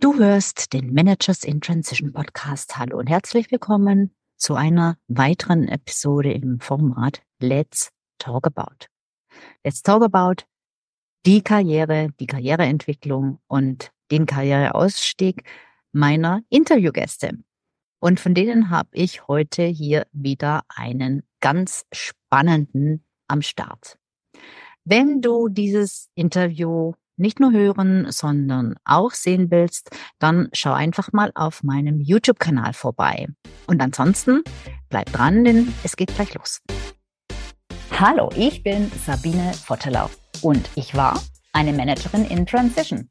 Du hörst den Managers in Transition Podcast. Hallo und herzlich willkommen zu einer weiteren Episode im Format Let's Talk About. Let's Talk About die Karriere, die Karriereentwicklung und den Karriereausstieg meiner Interviewgäste. Und von denen habe ich heute hier wieder einen ganz spannenden am Start. Wenn du dieses Interview nicht nur hören, sondern auch sehen willst, dann schau einfach mal auf meinem YouTube-Kanal vorbei. Und ansonsten bleib dran, denn es geht gleich los. Hallo, ich bin Sabine Vottelau und ich war eine Managerin in Transition.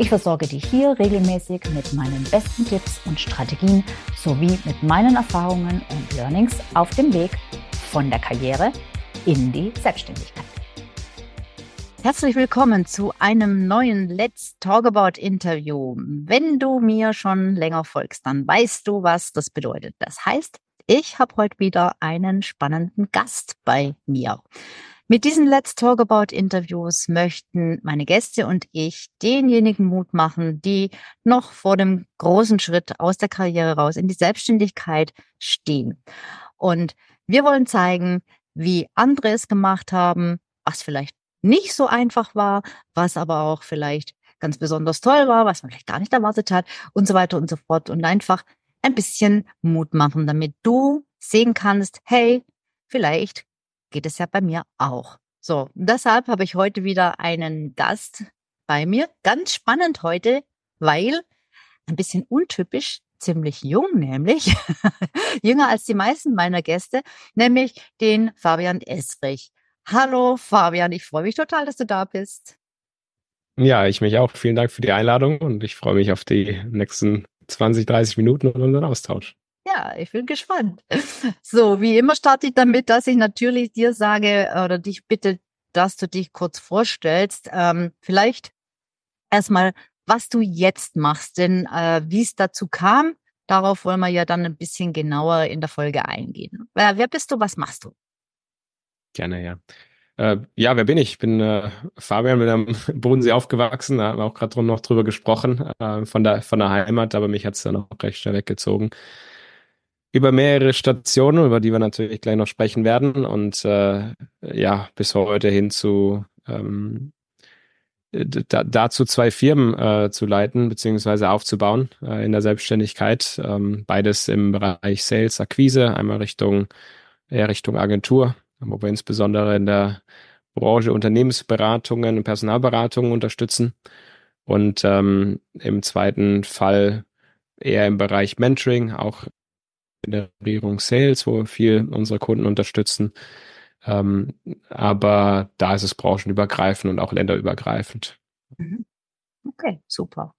Ich versorge dich hier regelmäßig mit meinen besten Tipps und Strategien sowie mit meinen Erfahrungen und Learnings auf dem Weg von der Karriere in die Selbstständigkeit. Herzlich willkommen zu einem neuen Let's Talk About Interview. Wenn du mir schon länger folgst, dann weißt du, was das bedeutet. Das heißt, ich habe heute wieder einen spannenden Gast bei mir. Mit diesen Let's Talk About Interviews möchten meine Gäste und ich denjenigen Mut machen, die noch vor dem großen Schritt aus der Karriere raus in die Selbstständigkeit stehen. Und wir wollen zeigen, wie andere es gemacht haben, was vielleicht nicht so einfach war, was aber auch vielleicht ganz besonders toll war, was man vielleicht gar nicht erwartet hat und so weiter und so fort und einfach ein bisschen Mut machen, damit du sehen kannst, hey, vielleicht geht es ja bei mir auch. So, deshalb habe ich heute wieder einen Gast bei mir. Ganz spannend heute, weil ein bisschen untypisch, ziemlich jung nämlich, jünger als die meisten meiner Gäste, nämlich den Fabian Esrich. Hallo Fabian, ich freue mich total, dass du da bist. Ja, ich mich auch. Vielen Dank für die Einladung und ich freue mich auf die nächsten 20, 30 Minuten und unseren Austausch. Ja, ich bin gespannt. So, wie immer starte ich damit, dass ich natürlich dir sage oder dich bitte, dass du dich kurz vorstellst. Ähm, vielleicht erstmal, was du jetzt machst, denn äh, wie es dazu kam, darauf wollen wir ja dann ein bisschen genauer in der Folge eingehen. Wer, wer bist du, was machst du? Gerne, ja. Äh, ja, wer bin ich? Ich bin äh, Fabian, bin am Bodensee aufgewachsen, da haben wir auch gerade noch drüber gesprochen, äh, von, der, von der Heimat, aber mich hat es dann auch recht schnell weggezogen über mehrere Stationen, über die wir natürlich gleich noch sprechen werden und äh, ja, bis heute hin zu ähm, da, dazu zwei Firmen äh, zu leiten beziehungsweise aufzubauen äh, in der Selbstständigkeit. Ähm, beides im Bereich Sales, Akquise, einmal Richtung eher Richtung Agentur, wo wir insbesondere in der Branche Unternehmensberatungen und Personalberatungen unterstützen. Und ähm, im zweiten Fall eher im Bereich Mentoring, auch Generierung Sales, wo wir viel unsere Kunden unterstützen. Ähm, aber da ist es branchenübergreifend und auch länderübergreifend. Mhm. Okay, super.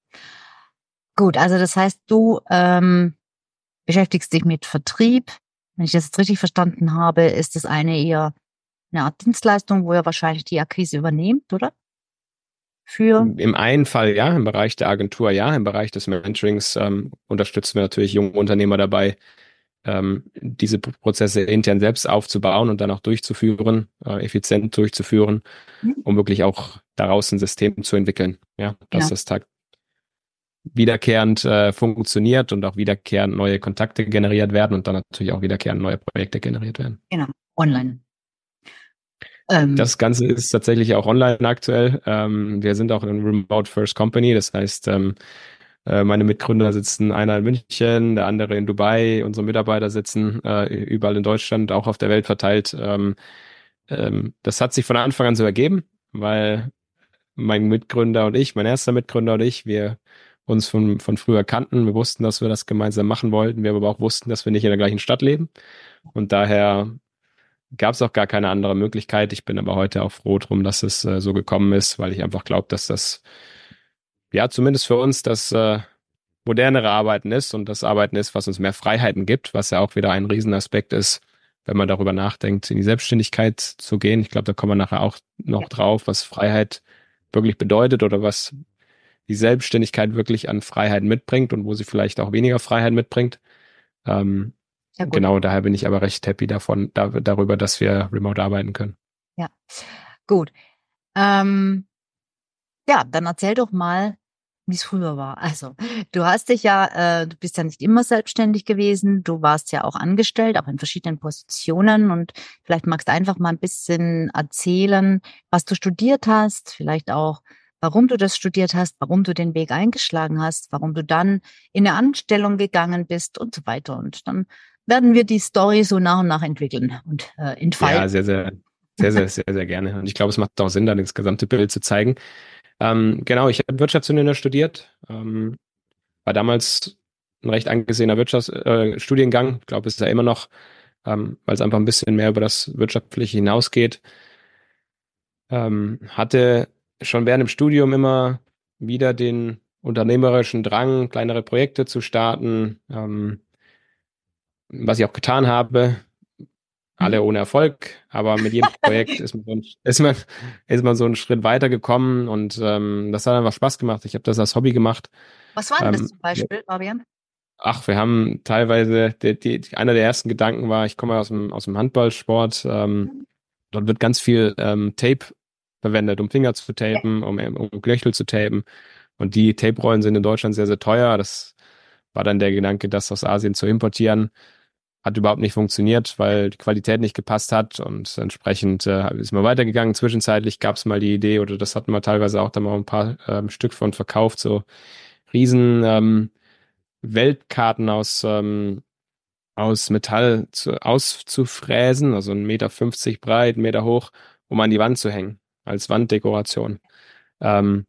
Gut, also das heißt, du ähm, beschäftigst dich mit Vertrieb. Wenn ich das jetzt richtig verstanden habe, ist das eine eher eine Art Dienstleistung, wo ihr wahrscheinlich die Akquise übernehmt, oder? Für Im einen Fall ja, im Bereich der Agentur ja, im Bereich des Mentorings ähm, unterstützen wir natürlich junge Unternehmer dabei, ähm, diese Prozesse intern selbst aufzubauen und dann auch durchzuführen, äh, effizient durchzuführen, mhm. um wirklich auch daraus ein System zu entwickeln. Ja, dass ja. das Tag wiederkehrend äh, funktioniert und auch wiederkehrend neue Kontakte generiert werden und dann natürlich auch wiederkehrend neue Projekte generiert werden. Genau, online. Ähm, das Ganze ist tatsächlich auch online aktuell. Ähm, wir sind auch eine Remote First Company, das heißt, ähm, äh, meine Mitgründer sitzen einer in München, der andere in Dubai, unsere Mitarbeiter sitzen äh, überall in Deutschland, auch auf der Welt verteilt. Ähm, ähm, das hat sich von Anfang an so ergeben, weil mein Mitgründer und ich, mein erster Mitgründer und ich, wir uns von, von früher kannten. Wir wussten, dass wir das gemeinsam machen wollten. Wir aber auch wussten, dass wir nicht in der gleichen Stadt leben. Und daher gab es auch gar keine andere Möglichkeit. Ich bin aber heute auch froh drum, dass es äh, so gekommen ist, weil ich einfach glaube, dass das ja, zumindest für uns das äh, modernere Arbeiten ist und das Arbeiten ist, was uns mehr Freiheiten gibt, was ja auch wieder ein Riesenaspekt ist, wenn man darüber nachdenkt, in die Selbstständigkeit zu gehen. Ich glaube, da kommen wir nachher auch noch drauf, was Freiheit wirklich bedeutet oder was die Selbstständigkeit wirklich an Freiheit mitbringt und wo sie vielleicht auch weniger Freiheit mitbringt. Ähm, ja, genau, daher bin ich aber recht happy davon, da, darüber, dass wir remote arbeiten können. Ja, gut. Ähm, ja, dann erzähl doch mal, wie es früher war. Also, du hast dich ja, äh, du bist ja nicht immer selbstständig gewesen, du warst ja auch angestellt, auch in verschiedenen Positionen und vielleicht magst du einfach mal ein bisschen erzählen, was du studiert hast, vielleicht auch, warum du das studiert hast, warum du den Weg eingeschlagen hast, warum du dann in eine Anstellung gegangen bist und so weiter. Und dann werden wir die Story so nach und nach entwickeln und äh, entfalten. Ja, sehr, sehr, sehr, sehr, sehr, sehr gerne. Und ich glaube, es macht auch Sinn, dann das gesamte Bild zu zeigen. Ähm, genau, ich habe Wirtschaftsingenieur studiert, ähm, war damals ein recht angesehener Wirtschaftsstudiengang. Äh, ich glaube, es ist ja immer noch, ähm, weil es einfach ein bisschen mehr über das Wirtschaftliche hinausgeht. Ähm, hatte schon während dem Studium immer wieder den unternehmerischen Drang, kleinere Projekte zu starten, ähm, was ich auch getan habe. Alle mhm. ohne Erfolg, aber mit jedem Projekt ist man, so ein, ist man, ist man so einen Schritt weiter gekommen und ähm, das hat einfach Spaß gemacht. Ich habe das als Hobby gemacht. Was war denn ähm, das zum Beispiel, Fabian? Ach, wir haben teilweise, die, die, einer der ersten Gedanken war, ich komme aus dem, aus dem Handballsport, ähm, mhm. dort wird ganz viel ähm, Tape verwendet, um Finger zu tapen, um, um Knöchel zu tapen. Und die Tape-Rollen sind in Deutschland sehr, sehr teuer. Das war dann der Gedanke, das aus Asien zu importieren. Hat überhaupt nicht funktioniert, weil die Qualität nicht gepasst hat und entsprechend äh, ist man weitergegangen. Zwischenzeitlich gab es mal die Idee, oder das hatten wir teilweise auch da mal ein paar ähm, Stück von verkauft, so riesen ähm, Weltkarten aus, ähm, aus Metall zu, auszufräsen, also 1,50 Meter breit, Meter hoch, um an die Wand zu hängen als Wanddekoration. Ähm,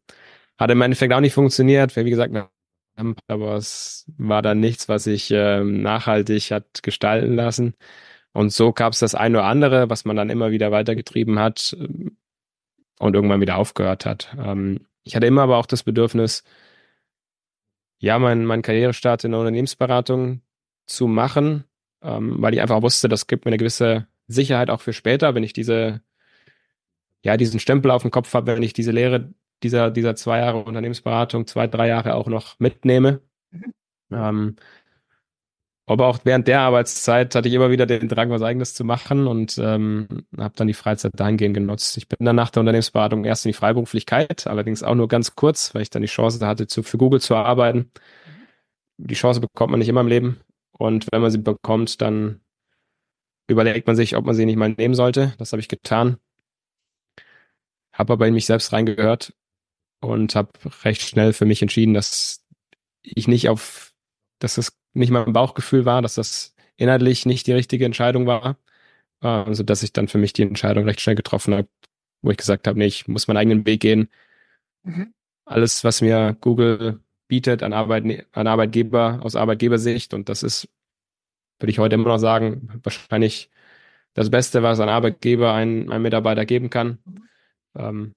hat im Endeffekt auch nicht funktioniert, wie gesagt, aber es war dann nichts, was sich ähm, nachhaltig hat gestalten lassen. Und so gab es das eine oder andere, was man dann immer wieder weitergetrieben hat ähm, und irgendwann wieder aufgehört hat. Ähm, ich hatte immer aber auch das Bedürfnis, ja, mein, mein Karrierestart in der Unternehmensberatung zu machen, ähm, weil ich einfach wusste, das gibt mir eine gewisse Sicherheit auch für später, wenn ich diese ja, diesen Stempel auf dem Kopf habe, wenn ich diese Lehre dieser, dieser zwei Jahre Unternehmensberatung, zwei, drei Jahre auch noch mitnehme. Mhm. Ähm, aber auch während der Arbeitszeit hatte ich immer wieder den Drang, was Eigenes zu machen und ähm, habe dann die Freizeit dahingehend genutzt. Ich bin dann nach der Unternehmensberatung erst in die Freiberuflichkeit, allerdings auch nur ganz kurz, weil ich dann die Chance hatte, zu, für Google zu arbeiten. Mhm. Die Chance bekommt man nicht immer im Leben und wenn man sie bekommt, dann überlegt man sich, ob man sie nicht mal nehmen sollte. Das habe ich getan habe aber in mich selbst reingehört und habe recht schnell für mich entschieden, dass ich nicht auf, dass das nicht mein Bauchgefühl war, dass das inhaltlich nicht die richtige Entscheidung war. Also dass ich dann für mich die Entscheidung recht schnell getroffen habe, wo ich gesagt habe, nee, ich muss meinen eigenen Weg gehen. Mhm. Alles, was mir Google bietet an, Arbeit, an Arbeitgeber aus Arbeitgebersicht, und das ist, würde ich heute immer noch sagen, wahrscheinlich das Beste, was ein Arbeitgeber ein, ein Mitarbeiter geben kann. Mhm. Ähm,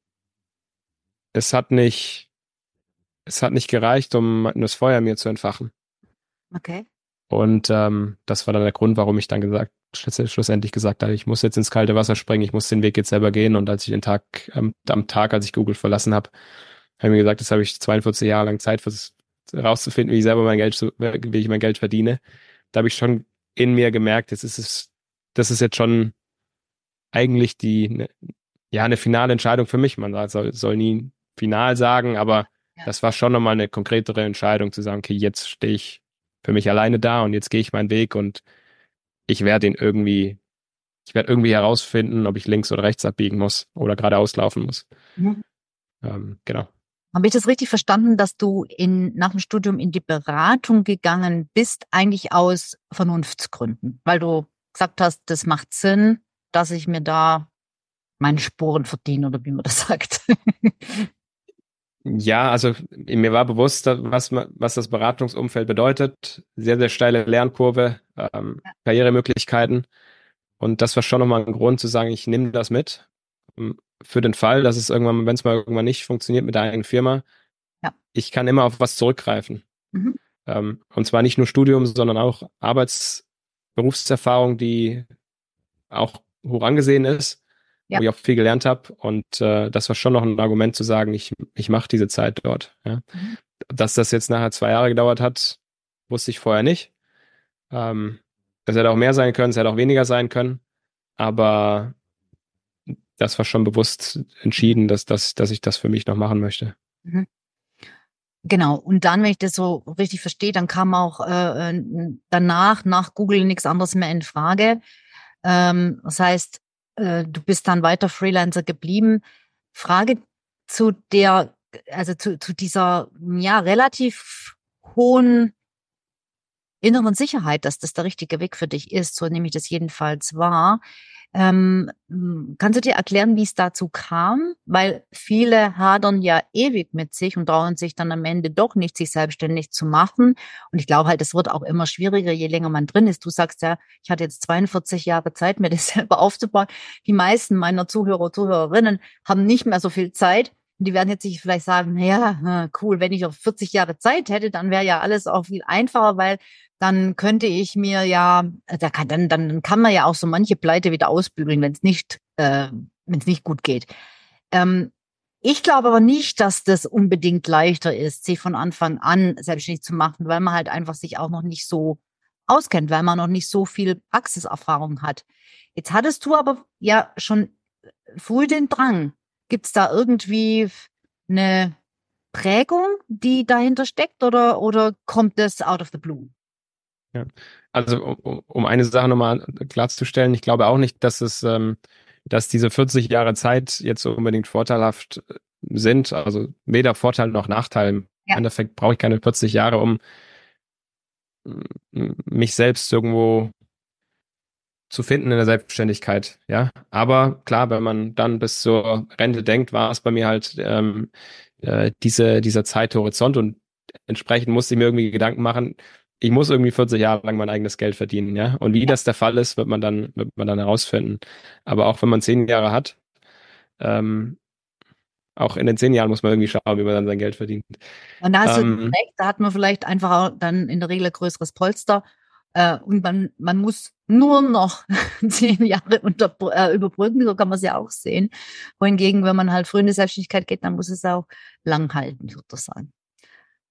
es hat nicht, es hat nicht gereicht, um das Feuer mir zu entfachen. Okay. Und ähm, das war dann der Grund, warum ich dann gesagt, schlussendlich gesagt habe, ich muss jetzt ins kalte Wasser springen, ich muss den Weg jetzt selber gehen. Und als ich den Tag, ähm, am Tag, als ich Google verlassen habe, habe ich mir gesagt, das habe ich 42 Jahre lang Zeit, herauszufinden, wie ich selber mein Geld, wie ich mein Geld verdiene. Da habe ich schon in mir gemerkt, jetzt ist es, das ist jetzt schon eigentlich die ne, ja, eine finale Entscheidung für mich. Man soll, soll nie final sagen, aber ja. das war schon nochmal eine konkretere Entscheidung zu sagen, okay, jetzt stehe ich für mich alleine da und jetzt gehe ich meinen Weg und ich werde ihn irgendwie, ich werde irgendwie herausfinden, ob ich links oder rechts abbiegen muss oder geradeaus laufen muss. Mhm. Ähm, genau. Habe ich das richtig verstanden, dass du in, nach dem Studium in die Beratung gegangen bist, eigentlich aus Vernunftsgründen? Weil du gesagt hast, das macht Sinn, dass ich mir da meine Sporen verdienen oder wie man das sagt. Ja, also mir war bewusst, was, was das Beratungsumfeld bedeutet. Sehr, sehr steile Lernkurve, ähm, ja. Karrieremöglichkeiten. Und das war schon nochmal ein Grund zu sagen, ich nehme das mit. Ähm, für den Fall, dass es irgendwann, wenn es mal irgendwann nicht funktioniert mit der eigenen Firma, ja. ich kann immer auf was zurückgreifen. Mhm. Ähm, und zwar nicht nur Studium, sondern auch Arbeits-, Berufserfahrung, die auch hoch angesehen ist, ja. wo ich auch viel gelernt habe. Und äh, das war schon noch ein Argument zu sagen, ich, ich mache diese Zeit dort. Ja. Mhm. Dass das jetzt nachher zwei Jahre gedauert hat, wusste ich vorher nicht. Ähm, es hätte auch mehr sein können, es hätte auch weniger sein können. Aber das war schon bewusst entschieden, dass, dass, dass ich das für mich noch machen möchte. Mhm. Genau. Und dann, wenn ich das so richtig verstehe, dann kam auch äh, äh, danach, nach Google nichts anderes mehr in Frage. Ähm, das heißt, äh, du bist dann weiter Freelancer geblieben. Frage zu der, also zu, zu dieser ja relativ hohen inneren Sicherheit, dass das der richtige Weg für dich ist, so nehme ich das jedenfalls wahr. Ähm, kannst du dir erklären, wie es dazu kam? Weil viele hadern ja ewig mit sich und trauen sich dann am Ende doch nicht, sich selbstständig zu machen. Und ich glaube halt, es wird auch immer schwieriger, je länger man drin ist. Du sagst ja, ich hatte jetzt 42 Jahre Zeit, mir das selber aufzubauen. Die meisten meiner Zuhörer, Zuhörerinnen haben nicht mehr so viel Zeit. Und die werden jetzt sich vielleicht sagen, naja, cool, wenn ich noch 40 Jahre Zeit hätte, dann wäre ja alles auch viel einfacher, weil dann könnte ich mir ja, äh, da kann, dann, dann kann man ja auch so manche Pleite wieder ausbügeln, wenn es nicht, äh, wenn es nicht gut geht. Ähm, ich glaube aber nicht, dass das unbedingt leichter ist, sich von Anfang an selbstständig zu machen, weil man halt einfach sich auch noch nicht so auskennt, weil man noch nicht so viel Praxiserfahrung hat. Jetzt hattest du aber ja schon früh den Drang. Gibt es da irgendwie eine Prägung, die dahinter steckt oder, oder kommt das out of the blue? Ja. Also um, um eine Sache nochmal klarzustellen, ich glaube auch nicht, dass es, ähm, dass diese 40 Jahre Zeit jetzt unbedingt vorteilhaft sind. Also weder Vorteil noch Nachteil. Im ja. Endeffekt brauche ich keine 40 Jahre, um mich selbst irgendwo zu finden in der Selbstständigkeit, ja. Aber klar, wenn man dann bis zur Rente denkt, war es bei mir halt ähm, äh, diese, dieser Zeithorizont und entsprechend musste ich mir irgendwie Gedanken machen, ich muss irgendwie 40 Jahre lang mein eigenes Geld verdienen, ja. Und wie das der Fall ist, wird man dann, wird man dann herausfinden. Aber auch wenn man zehn Jahre hat, ähm, auch in den zehn Jahren muss man irgendwie schauen, wie man dann sein Geld verdient. Und da hast ähm, du recht, da hat man vielleicht einfach dann in der Regel ein größeres Polster. Äh, und man, man muss nur noch zehn Jahre unter, äh, überbrücken, so kann man es ja auch sehen. Wohingegen, wenn man halt früh in die Selbstständigkeit geht, dann muss es auch lang halten, sozusagen.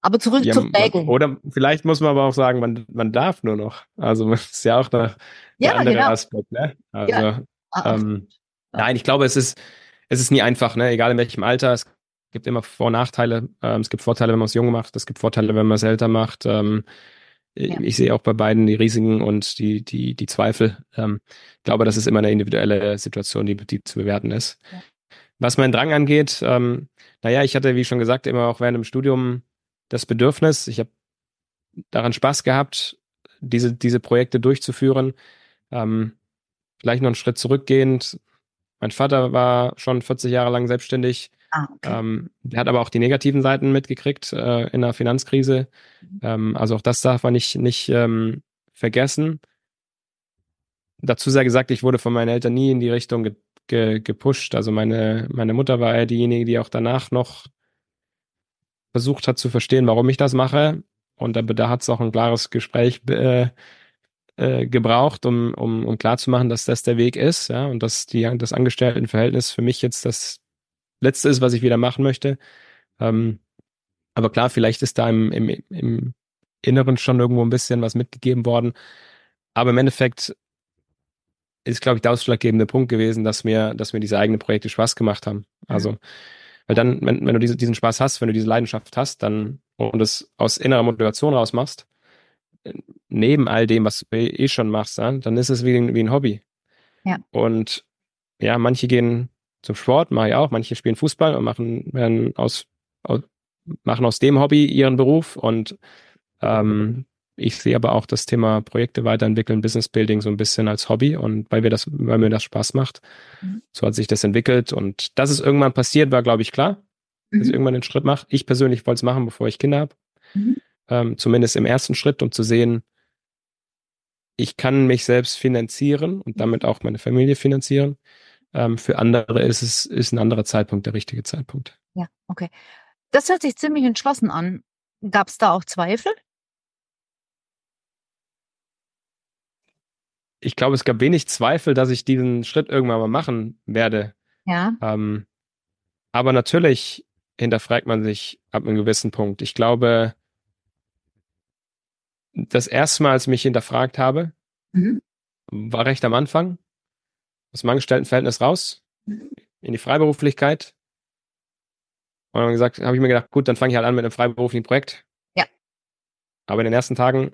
Aber zurück ja, zum Bagel. Oder vielleicht muss man aber auch sagen, man, man darf nur noch. Also das ist ja auch noch ja, der andere genau. Aspekt. Ne? Also, ja. Ah, ähm, ja. Nein, ich glaube, es ist, es ist nie einfach, ne? egal in welchem Alter. Es gibt immer Vor- und Nachteile. Ähm, es gibt Vorteile, wenn man es jung macht. Es gibt Vorteile, wenn man es älter macht. Ähm, ja. Ich sehe auch bei beiden die Risiken und die, die, die Zweifel. Ähm, ich glaube, das ist immer eine individuelle Situation, die, die zu bewerten ist. Ja. Was meinen Drang angeht, ähm, naja, ich hatte, wie schon gesagt, immer auch während dem Studium das Bedürfnis, ich habe daran Spaß gehabt, diese, diese Projekte durchzuführen. Ähm, vielleicht noch einen Schritt zurückgehend. Mein Vater war schon 40 Jahre lang selbstständig. Ah, okay. ähm, der hat aber auch die negativen Seiten mitgekriegt äh, in der Finanzkrise. Mhm. Ähm, also auch das darf man nicht, nicht ähm, vergessen. Dazu sei gesagt, ich wurde von meinen Eltern nie in die Richtung ge ge gepusht. Also meine, meine Mutter war ja diejenige, die auch danach noch versucht hat zu verstehen, warum ich das mache. Und da, da hat es auch ein klares Gespräch äh, äh, gebraucht, um, um, um klarzumachen, dass das der Weg ist, ja, und dass die, das Angestelltenverhältnis für mich jetzt das Letzte ist, was ich wieder machen möchte. Ähm, aber klar, vielleicht ist da im, im, im Inneren schon irgendwo ein bisschen was mitgegeben worden. Aber im Endeffekt ist, glaube ich, der ausschlaggebende Punkt gewesen, dass mir, dass mir diese eigenen Projekte Spaß gemacht haben. Also weil dann, wenn, wenn du diese, diesen Spaß hast, wenn du diese Leidenschaft hast, dann und es aus innerer Motivation raus machst, neben all dem, was du eh schon machst, dann ist es wie, ein, wie ein Hobby. Ja. Und ja, manche gehen zum Sport, mache ich auch, manche spielen Fußball und machen, werden aus, aus, machen aus dem Hobby ihren Beruf und ähm, ich sehe aber auch das Thema Projekte weiterentwickeln, Business Building so ein bisschen als Hobby und weil wir das, weil mir das Spaß macht. Mhm. So hat sich das entwickelt und dass es irgendwann passiert, war, glaube ich, klar, mhm. dass ich irgendwann den Schritt mache. Ich persönlich wollte es machen, bevor ich Kinder habe. Mhm. Ähm, zumindest im ersten Schritt, um zu sehen, ich kann mich selbst finanzieren und damit auch meine Familie finanzieren. Ähm, für andere ist es ist ein anderer Zeitpunkt der richtige Zeitpunkt. Ja, okay. Das hört sich ziemlich entschlossen an. Gab es da auch Zweifel? Ich glaube, es gab wenig Zweifel, dass ich diesen Schritt irgendwann mal machen werde. Ja. Ähm, aber natürlich hinterfragt man sich ab einem gewissen Punkt. Ich glaube, das erste Mal, als ich mich hinterfragt habe, mhm. war recht am Anfang. Aus dem Angestelltenverhältnis raus, in die Freiberuflichkeit. Und dann gesagt, habe ich mir gedacht, gut, dann fange ich halt an mit einem freiberuflichen Projekt. Ja. Aber in den ersten Tagen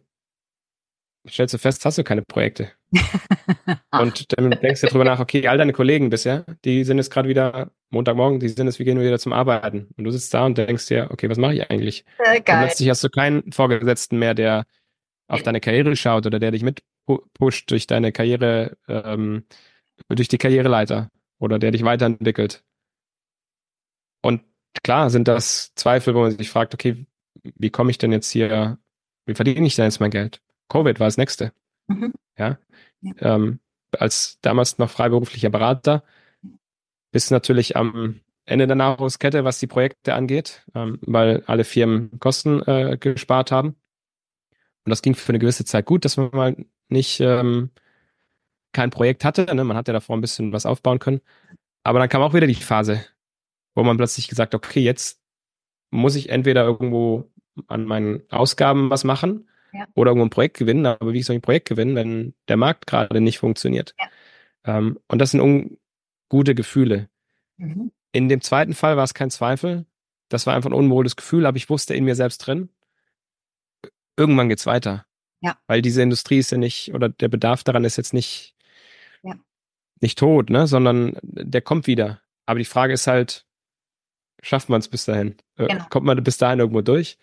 stellst du fest, hast du keine Projekte. und dann denkst du drüber nach, okay, all deine Kollegen bisher, die sind jetzt gerade wieder Montagmorgen, die sind jetzt, wir gehen wieder zum Arbeiten. Und du sitzt da und denkst dir, okay, was mache ich eigentlich? Äh, geil. Und plötzlich hast du keinen Vorgesetzten mehr, der auf deine Karriere schaut oder der dich mitpusht durch deine Karriere, ähm, durch die Karriereleiter oder der dich weiterentwickelt. Und klar sind das Zweifel, wo man sich fragt, okay, wie komme ich denn jetzt hier, wie verdiene ich denn jetzt mein Geld? Covid war das nächste. Mhm. Ja. ja. Ähm, als damals noch freiberuflicher Berater bist du natürlich am Ende der Nahrungskette, was die Projekte angeht, ähm, weil alle Firmen Kosten äh, gespart haben. Und das ging für eine gewisse Zeit gut, dass man mal nicht ähm, kein Projekt hatte. Ne? Man hat ja davor ein bisschen was aufbauen können. Aber dann kam auch wieder die Phase, wo man plötzlich gesagt, okay, jetzt muss ich entweder irgendwo an meinen Ausgaben was machen ja. oder irgendwo ein Projekt gewinnen. Aber wie soll ich ein Projekt gewinnen, wenn der Markt gerade nicht funktioniert? Ja. Ähm, und das sind ungute Gefühle. Mhm. In dem zweiten Fall war es kein Zweifel. Das war einfach ein unwohles Gefühl, aber ich wusste in mir selbst drin, irgendwann geht's weiter. Ja. Weil diese Industrie ist ja nicht, oder der Bedarf daran ist jetzt nicht. Nicht tot, ne, sondern der kommt wieder. Aber die Frage ist halt, schafft man es bis dahin? Äh, genau. Kommt man bis dahin irgendwo durch?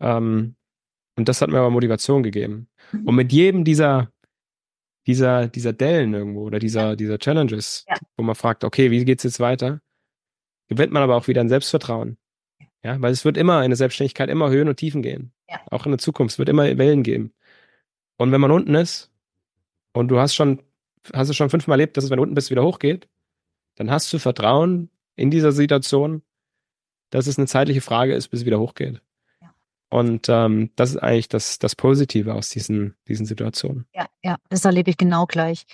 Ähm, und das hat mir aber Motivation gegeben. Mhm. Und mit jedem dieser, dieser, dieser Dellen irgendwo oder dieser, ja. dieser Challenges, ja. wo man fragt, okay, wie geht's jetzt weiter? Gewinnt man aber auch wieder ein Selbstvertrauen. Ja, weil es wird immer in der Selbstständigkeit immer Höhen und Tiefen gehen. Ja. Auch in der Zukunft. Es wird immer Wellen geben. Und wenn man unten ist und du hast schon, hast es schon fünfmal erlebt, dass es, wenn du unten bist, wieder hochgeht, dann hast du Vertrauen in dieser Situation, dass es eine zeitliche Frage ist, bis es wieder hochgeht. Ja. Und ähm, das ist eigentlich das, das Positive aus diesen, diesen Situationen. Ja, ja, das erlebe ich genau gleich.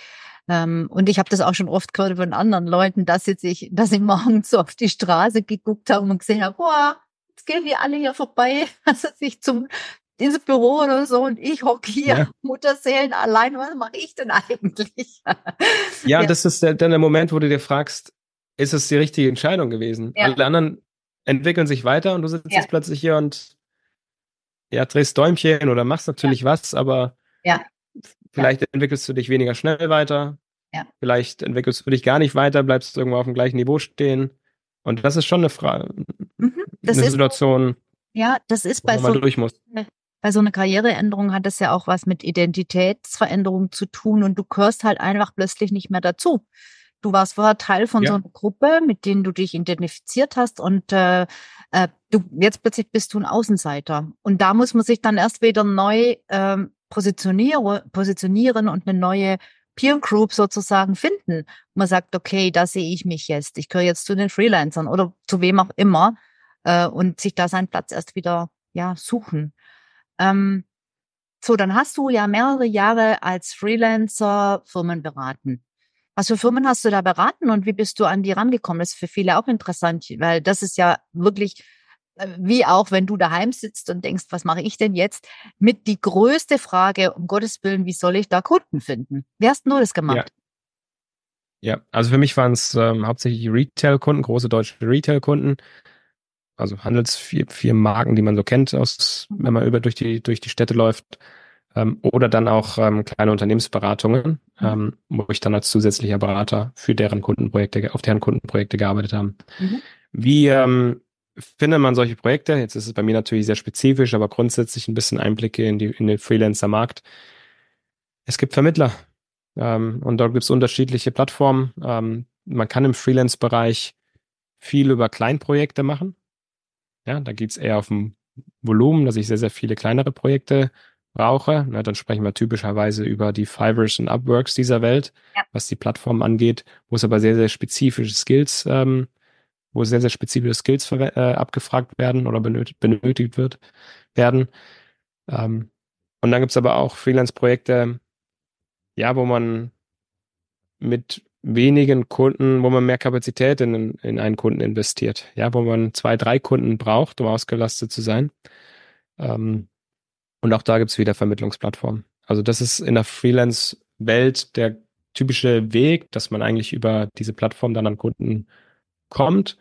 Ähm, und ich habe das auch schon oft gehört von anderen Leuten, dass sie sich, dass sie morgens so auf die Straße geguckt haben und gesehen haben, boah, jetzt gehen die alle hier vorbei, also sich zum ins Büro oder so und ich hocke hier, ja. Mutterseelen allein, was mache ich denn eigentlich? ja, ja, das ist der, dann der Moment, wo du dir fragst, ist es die richtige Entscheidung gewesen? Ja. Alle anderen entwickeln sich weiter und du sitzt jetzt plötzlich hier und ja, drehst Däumchen oder machst natürlich was, aber vielleicht entwickelst du dich weniger schnell weiter. Vielleicht entwickelst du dich gar nicht weiter, bleibst irgendwo auf dem gleichen Niveau stehen. Und das ist schon eine Frage, mhm, eine Situation. Ja, das ist bei so, durch muss. Bei so einer Karriereänderung hat das ja auch was mit Identitätsveränderung zu tun und du gehörst halt einfach plötzlich nicht mehr dazu. Du warst vorher Teil von ja. so einer Gruppe, mit denen du dich identifiziert hast und äh, äh, du jetzt plötzlich bist du ein Außenseiter. Und da muss man sich dann erst wieder neu ähm, positionieren, positionieren und eine neue Peer Group sozusagen finden. Man sagt, okay, da sehe ich mich jetzt. Ich gehöre jetzt zu den Freelancern oder zu wem auch immer äh, und sich da seinen Platz erst wieder ja suchen. Ähm, so, dann hast du ja mehrere Jahre als Freelancer Firmen beraten. Was für Firmen hast du da beraten und wie bist du an die rangekommen? Das ist für viele auch interessant, weil das ist ja wirklich äh, wie auch wenn du daheim sitzt und denkst, was mache ich denn jetzt? Mit die größte Frage, um Gottes Willen, wie soll ich da Kunden finden? Wie hast du das gemacht? Ja, ja also für mich waren es ähm, hauptsächlich Retail-Kunden, große deutsche Retail-Kunden, also Handelsfirmen, Marken, die man so kennt, aus, wenn man über durch die, durch die Städte läuft. Ähm, oder dann auch ähm, kleine Unternehmensberatungen, mhm. ähm, wo ich dann als zusätzlicher Berater für deren Kundenprojekte, auf deren Kundenprojekte gearbeitet habe. Mhm. Wie ähm, findet man solche Projekte? Jetzt ist es bei mir natürlich sehr spezifisch, aber grundsätzlich ein bisschen Einblicke in, die, in den Freelancer-Markt. Es gibt Vermittler ähm, und dort gibt es unterschiedliche Plattformen. Ähm, man kann im Freelance-Bereich viel über Kleinprojekte machen. Ja, da geht's eher auf ein Volumen, dass ich sehr, sehr viele kleinere Projekte brauche. Na, dann sprechen wir typischerweise über die Fivers und Upworks dieser Welt, ja. was die Plattform angeht, wo es aber sehr, sehr spezifische Skills, ähm, wo sehr, sehr spezifische Skills äh, abgefragt werden oder benötigt, benötigt wird, werden. Ähm, und dann gibt's aber auch Freelance-Projekte, ja, wo man mit wenigen Kunden, wo man mehr Kapazität in, in einen Kunden investiert. Ja, wo man zwei, drei Kunden braucht, um ausgelastet zu sein. Ähm, und auch da gibt's wieder Vermittlungsplattformen. Also das ist in der Freelance-Welt der typische Weg, dass man eigentlich über diese Plattform dann an Kunden kommt.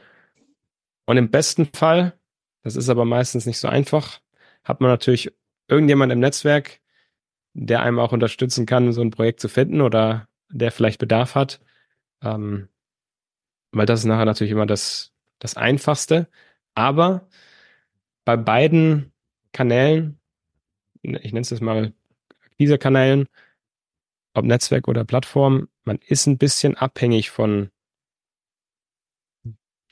Und im besten Fall, das ist aber meistens nicht so einfach, hat man natürlich irgendjemand im Netzwerk, der einem auch unterstützen kann, so ein Projekt zu finden oder der vielleicht Bedarf hat. Ähm, weil das ist nachher natürlich immer das, das Einfachste. Aber bei beiden Kanälen, ich nenne es jetzt mal diese Kanälen, ob Netzwerk oder Plattform, man ist ein bisschen abhängig von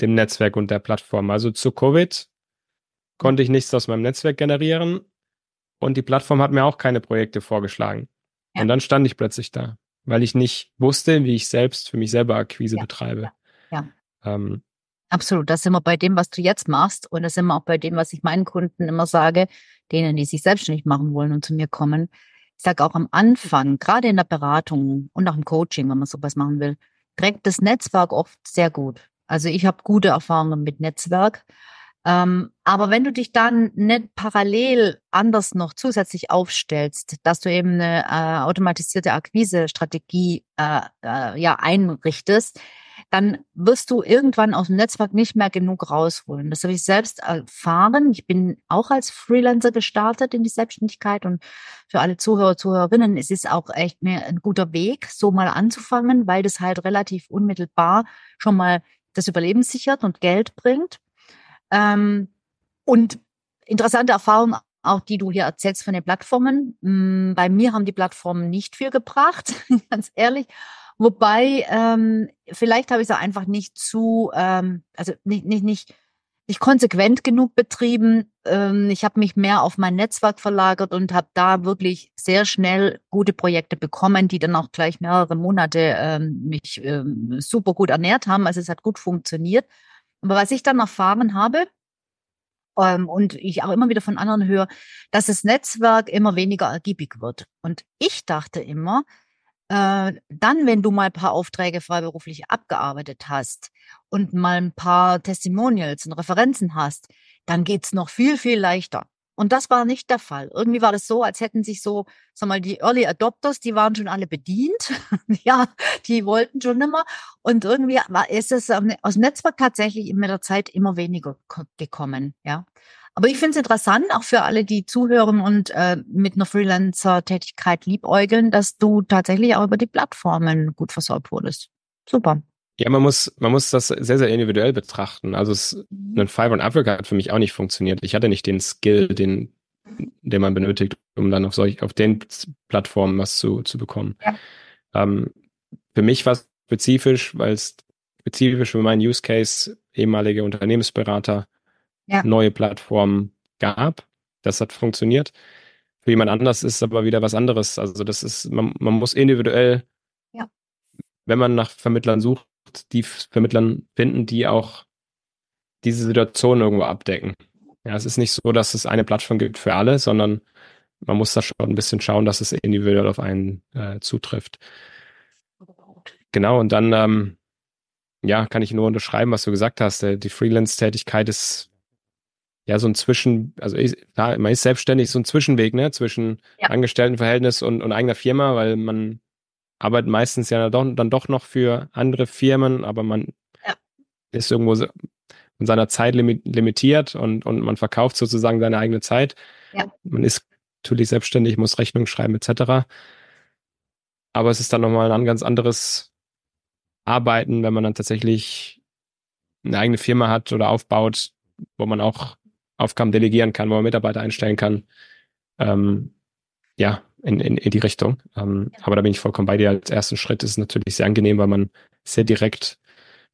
dem Netzwerk und der Plattform. Also zu Covid konnte ich nichts aus meinem Netzwerk generieren und die Plattform hat mir auch keine Projekte vorgeschlagen. Ja. Und dann stand ich plötzlich da, weil ich nicht wusste, wie ich selbst für mich selber Akquise ja. betreibe. Ja. Ähm, Absolut. Das sind wir bei dem, was du jetzt machst. Und das sind wir auch bei dem, was ich meinen Kunden immer sage, denen, die sich selbstständig machen wollen und zu mir kommen. Ich sage auch am Anfang, gerade in der Beratung und auch im Coaching, wenn man sowas machen will, trägt das Netzwerk oft sehr gut. Also ich habe gute Erfahrungen mit Netzwerk. Ähm, aber wenn du dich dann nicht parallel anders noch zusätzlich aufstellst, dass du eben eine äh, automatisierte Akquise-Strategie äh, äh, ja einrichtest, dann wirst du irgendwann aus dem Netzwerk nicht mehr genug rausholen. Das habe ich selbst erfahren. Ich bin auch als Freelancer gestartet in die Selbstständigkeit und für alle Zuhörer, Zuhörerinnen, es ist auch echt ein guter Weg, so mal anzufangen, weil das halt relativ unmittelbar schon mal das Überleben sichert und Geld bringt. Ähm, und interessante Erfahrung auch die du hier erzählst von den Plattformen. Mm, bei mir haben die Plattformen nicht viel gebracht, ganz ehrlich. Wobei, ähm, vielleicht habe ich es einfach nicht zu, ähm, also nicht, nicht, nicht, nicht konsequent genug betrieben. Ähm, ich habe mich mehr auf mein Netzwerk verlagert und habe da wirklich sehr schnell gute Projekte bekommen, die dann auch gleich mehrere Monate ähm, mich ähm, super gut ernährt haben. Also es hat gut funktioniert. Aber was ich dann erfahren habe, ähm, und ich auch immer wieder von anderen höre, dass das Netzwerk immer weniger ergiebig wird. Und ich dachte immer, äh, dann, wenn du mal ein paar Aufträge freiberuflich abgearbeitet hast und mal ein paar Testimonials und Referenzen hast, dann geht's noch viel, viel leichter. Und das war nicht der Fall. Irgendwie war das so, als hätten sich so, sag mal, die Early Adopters, die waren schon alle bedient. ja, die wollten schon immer. Und irgendwie war, ist es aus dem Netzwerk tatsächlich mit der Zeit immer weniger gekommen. Ja. Aber ich finde es interessant, auch für alle, die zuhören und äh, mit einer Freelancer-Tätigkeit liebäugeln, dass du tatsächlich auch über die Plattformen gut versorgt wurdest. Super. Ja, man muss, man muss das sehr, sehr individuell betrachten. Also es, mhm. ein Fiverr in Afrika hat für mich auch nicht funktioniert. Ich hatte nicht den Skill, den, den man benötigt, um dann auf solch, auf den Plattformen was zu, zu bekommen. Ja. Ähm, für mich war es spezifisch, weil es spezifisch für meinen Use Case ehemalige Unternehmensberater ja. neue Plattformen gab. Das hat funktioniert. Für jemand anders ist es aber wieder was anderes. Also das ist, man, man muss individuell, ja. wenn man nach Vermittlern sucht, die Vermittlern finden, die auch diese Situation irgendwo abdecken. Ja, es ist nicht so, dass es eine Plattform gibt für alle, sondern man muss da schon ein bisschen schauen, dass es individuell auf einen äh, zutrifft. Genau, und dann ähm, ja, kann ich nur unterschreiben, was du gesagt hast. Die Freelance-Tätigkeit ist ja so ein Zwischen, also ich, klar, man ist selbstständig, so ein Zwischenweg, ne, zwischen ja. Angestelltenverhältnis und, und eigener Firma, weil man arbeitet meistens ja dann, dann doch noch für andere Firmen, aber man ja. ist irgendwo in seiner Zeit limitiert und, und man verkauft sozusagen seine eigene Zeit. Ja. Man ist natürlich selbstständig, muss Rechnung schreiben etc. Aber es ist dann nochmal ein ganz anderes Arbeiten, wenn man dann tatsächlich eine eigene Firma hat oder aufbaut, wo man auch Aufgaben delegieren kann, wo man Mitarbeiter einstellen kann. Ähm, ja, in, in, in die Richtung. Ähm, aber da bin ich vollkommen bei dir. Als ersten Schritt ist es natürlich sehr angenehm, weil man sehr direkt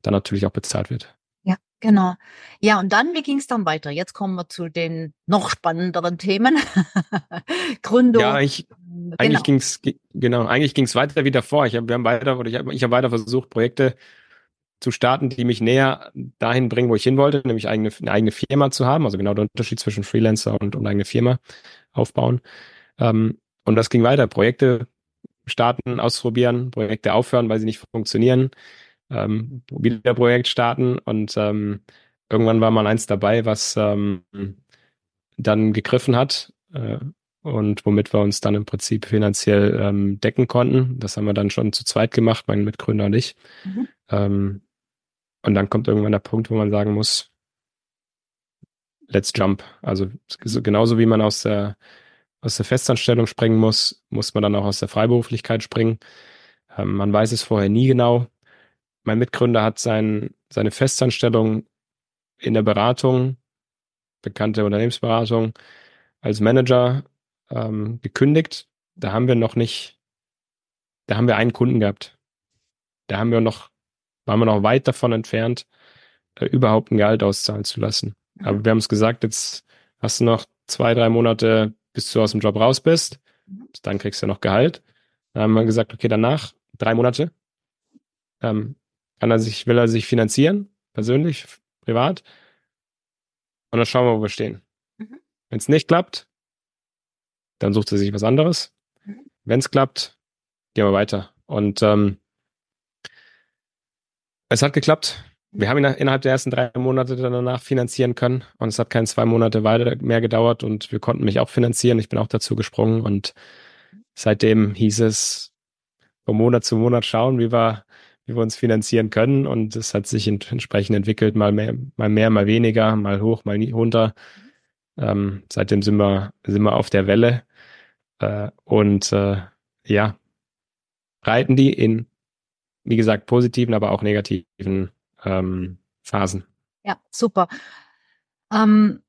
dann natürlich auch bezahlt wird. Ja, genau. Ja, und dann, wie ging es dann weiter? Jetzt kommen wir zu den noch spannenderen Themen. Gründung. Ja, ich, genau. eigentlich ging es genau, eigentlich ging es weiter wie davor. Ich habe wir haben weiter oder ich habe ich hab weiter versucht, Projekte zu starten, die mich näher dahin bringen, wo ich hin wollte, nämlich eigene, eine eigene Firma zu haben. Also genau der Unterschied zwischen Freelancer und, und eigene Firma aufbauen. Ähm, und das ging weiter. Projekte starten, ausprobieren, Projekte aufhören, weil sie nicht funktionieren, ähm, wieder Projekt starten und ähm, irgendwann war mal eins dabei, was ähm, dann gegriffen hat äh, und womit wir uns dann im Prinzip finanziell ähm, decken konnten. Das haben wir dann schon zu zweit gemacht, mein Mitgründer und ich. Mhm. Ähm, und dann kommt irgendwann der Punkt, wo man sagen muss, let's jump. Also genauso wie man aus der, aus der Festanstellung springen muss, muss man dann auch aus der Freiberuflichkeit springen. Ähm, man weiß es vorher nie genau. Mein Mitgründer hat sein, seine Festanstellung in der Beratung, bekannte Unternehmensberatung, als Manager ähm, gekündigt. Da haben wir noch nicht, da haben wir einen Kunden gehabt. Da haben wir noch, waren wir noch weit davon entfernt, äh, überhaupt ein Gehalt auszahlen zu lassen. Mhm. Aber wir haben es gesagt, jetzt hast du noch zwei, drei Monate, bis du aus dem Job raus bist. Mhm. Dann kriegst du noch Gehalt. Dann haben wir gesagt, okay, danach drei Monate. Ähm, kann er sich, will er sich finanzieren, persönlich, privat. Und dann schauen wir, wo wir stehen. Mhm. Wenn es nicht klappt, dann sucht er sich was anderes. Mhm. Wenn es klappt, gehen wir weiter. Und ähm, es hat geklappt. Wir haben ihn innerhalb der ersten drei Monate danach finanzieren können und es hat keine zwei Monate weiter mehr gedauert und wir konnten mich auch finanzieren. Ich bin auch dazu gesprungen und seitdem hieß es von Monat zu Monat schauen, wie wir, wie wir uns finanzieren können und es hat sich entsprechend entwickelt, mal mehr, mal mehr, mal weniger, mal hoch, mal runter. Ähm, seitdem sind wir, sind wir auf der Welle äh, und äh, ja, reiten die in, wie gesagt, positiven, aber auch negativen ähm, Phasen. Ja, super. Ähm,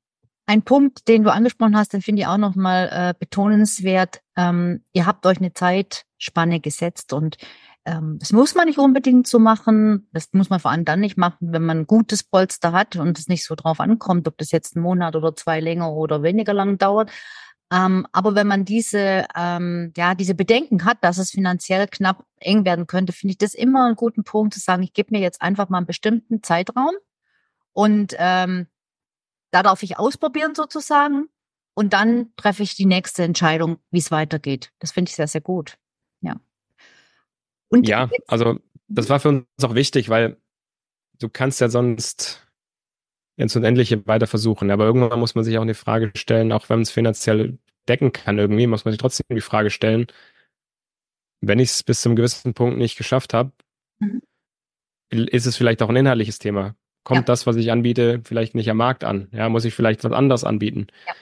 ein Punkt, den du angesprochen hast, den finde ich auch nochmal äh, betonenswert. Ähm, ihr habt euch eine Zeitspanne gesetzt und ähm, das muss man nicht unbedingt so machen. Das muss man vor allem dann nicht machen, wenn man ein gutes Polster hat und es nicht so drauf ankommt, ob das jetzt einen Monat oder zwei länger oder weniger lang dauert. Ähm, aber wenn man diese, ähm, ja, diese Bedenken hat, dass es finanziell knapp eng werden könnte, finde ich das immer einen guten Punkt zu sagen, ich gebe mir jetzt einfach mal einen bestimmten Zeitraum und ähm, da darf ich ausprobieren sozusagen und dann treffe ich die nächste Entscheidung, wie es weitergeht. Das finde ich sehr, sehr gut. Ja. Und ja, also das war für uns auch wichtig, weil du kannst ja sonst ins Unendliche weiter versuchen. Aber irgendwann muss man sich auch eine Frage stellen, auch wenn man es finanziell decken kann irgendwie, muss man sich trotzdem die Frage stellen, wenn ich es bis zum gewissen Punkt nicht geschafft habe, mhm. ist es vielleicht auch ein inhaltliches Thema. Kommt ja. das, was ich anbiete, vielleicht nicht am Markt an? Ja, muss ich vielleicht was anderes anbieten? Ja.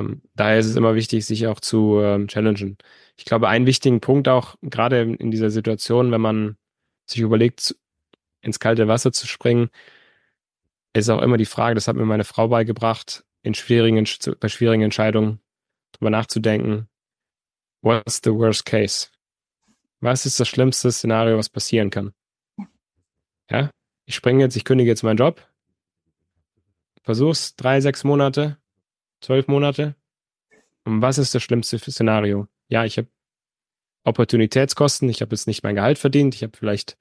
Ähm, daher ist es immer wichtig, sich auch zu ähm, challengen. Ich glaube, einen wichtigen Punkt auch, gerade in dieser Situation, wenn man sich überlegt, ins kalte Wasser zu springen, ist auch immer die Frage, das hat mir meine Frau beigebracht, in schwierigen, bei schwierigen Entscheidungen drüber nachzudenken. What's the worst case? Was ist das schlimmste Szenario, was passieren kann? Ja, ich springe jetzt, ich kündige jetzt meinen Job, versuch's drei, sechs Monate, zwölf Monate. Und was ist das schlimmste Szenario? Ja, ich habe Opportunitätskosten, ich habe jetzt nicht mein Gehalt verdient, ich habe vielleicht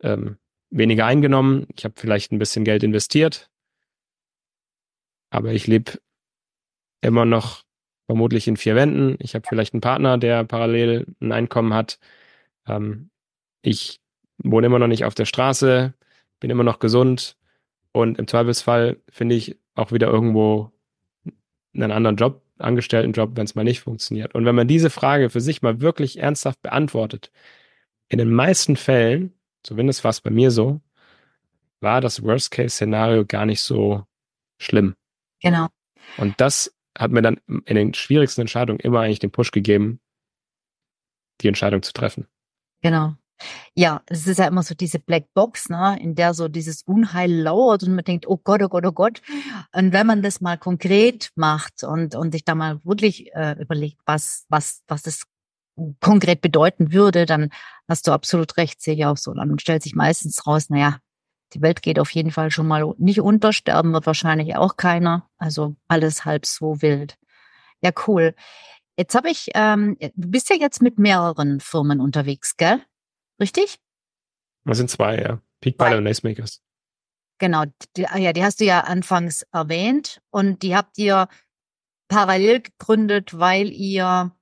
ähm, weniger eingenommen, ich habe vielleicht ein bisschen Geld investiert, aber ich lebe immer noch vermutlich in vier Wänden. Ich habe vielleicht einen Partner, der parallel ein Einkommen hat. Ähm, ich wohne immer noch nicht auf der Straße, bin immer noch gesund und im Zweifelsfall finde ich auch wieder irgendwo einen anderen Job, Angestelltenjob, wenn es mal nicht funktioniert. Und wenn man diese Frage für sich mal wirklich ernsthaft beantwortet, in den meisten Fällen zumindest war es bei mir so, war das Worst-Case-Szenario gar nicht so schlimm. Genau. Und das hat mir dann in den schwierigsten Entscheidungen immer eigentlich den Push gegeben, die Entscheidung zu treffen. Genau. Ja, es ist ja immer so diese Black Box, ne, in der so dieses Unheil lauert und man denkt, oh Gott, oh Gott, oh Gott. Und wenn man das mal konkret macht und, und sich da mal wirklich äh, überlegt, was, was, was das konkret bedeuten würde, dann hast du absolut recht, sehe ich auch so. Dann stellt sich meistens raus, naja, die Welt geht auf jeden Fall schon mal nicht unter, sterben wird wahrscheinlich auch keiner. Also alles halb so wild. Ja, cool. Jetzt habe ich, ähm, du bist ja jetzt mit mehreren Firmen unterwegs, gell? Richtig? Das sind zwei, ja. Peak Pilot und Acemakers. Genau, die, ah ja, die hast du ja anfangs erwähnt und die habt ihr parallel gegründet, weil ihr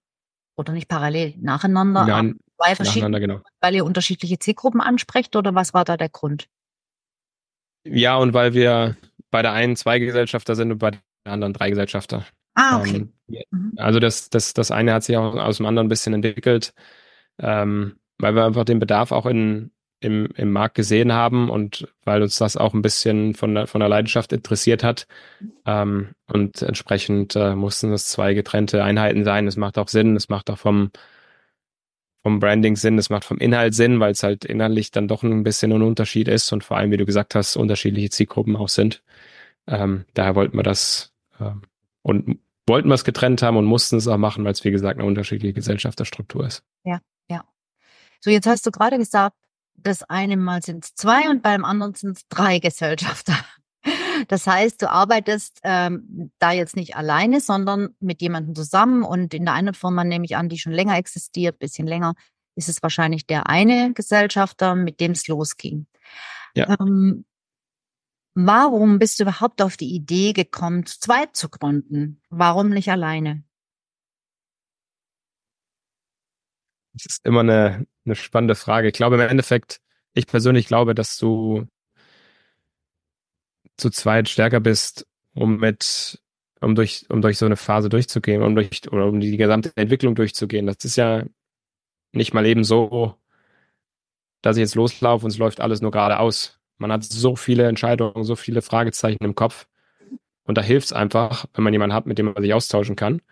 Oder nicht parallel, nacheinander? Nein, zwei verschiedene, genau. weil ihr unterschiedliche Zielgruppen ansprecht oder was war da der Grund? Ja, und weil wir bei der einen zwei Gesellschafter sind und bei der anderen drei Gesellschafter. Ah, okay. Ähm. Also das, das, das eine hat sich auch aus dem anderen ein bisschen entwickelt, ähm, weil wir einfach den Bedarf auch in, im, im Markt gesehen haben und weil uns das auch ein bisschen von der, von der Leidenschaft interessiert hat. Ähm, und entsprechend äh, mussten das zwei getrennte Einheiten sein. Es macht auch Sinn, es macht auch vom, vom Branding Sinn, es macht vom Inhalt Sinn, weil es halt inhaltlich dann doch ein bisschen ein Unterschied ist und vor allem, wie du gesagt hast, unterschiedliche Zielgruppen auch sind. Ähm, daher wollten wir das ähm, und wollten wir es getrennt haben und mussten es auch machen, weil es, wie gesagt, eine unterschiedliche Gesellschafterstruktur ist. Ja, ja. So, jetzt hast du gerade gesagt, das eine Mal sind es zwei und beim anderen sind es drei Gesellschafter. Das heißt, du arbeitest ähm, da jetzt nicht alleine, sondern mit jemandem zusammen. Und in der einen Firma nehme ich an, die schon länger existiert, bisschen länger, ist es wahrscheinlich der eine Gesellschafter, mit dem es losging. Ja. Ähm, warum bist du überhaupt auf die Idee gekommen, zu zweit zu gründen? Warum nicht alleine? Das ist immer eine, eine spannende Frage. Ich glaube im Endeffekt, ich persönlich glaube, dass du zu zweit stärker bist, um mit, um durch, um durch so eine Phase durchzugehen, um durch, oder um die gesamte Entwicklung durchzugehen. Das ist ja nicht mal eben so, dass ich jetzt loslaufe und es läuft alles nur geradeaus. Man hat so viele Entscheidungen, so viele Fragezeichen im Kopf. Und da hilft es einfach, wenn man jemanden hat, mit dem man sich austauschen kann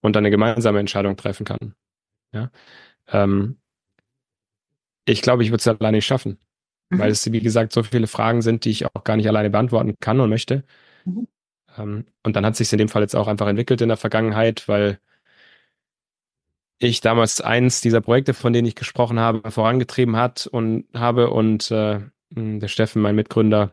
und dann eine gemeinsame Entscheidung treffen kann. Ja. Ähm, ich glaube, ich würde es alleine nicht schaffen, mhm. weil es, wie gesagt, so viele Fragen sind, die ich auch gar nicht alleine beantworten kann und möchte. Mhm. Ähm, und dann hat sich in dem Fall jetzt auch einfach entwickelt in der Vergangenheit, weil ich damals eins dieser Projekte, von denen ich gesprochen habe, vorangetrieben hat und habe und äh, der Steffen, mein Mitgründer,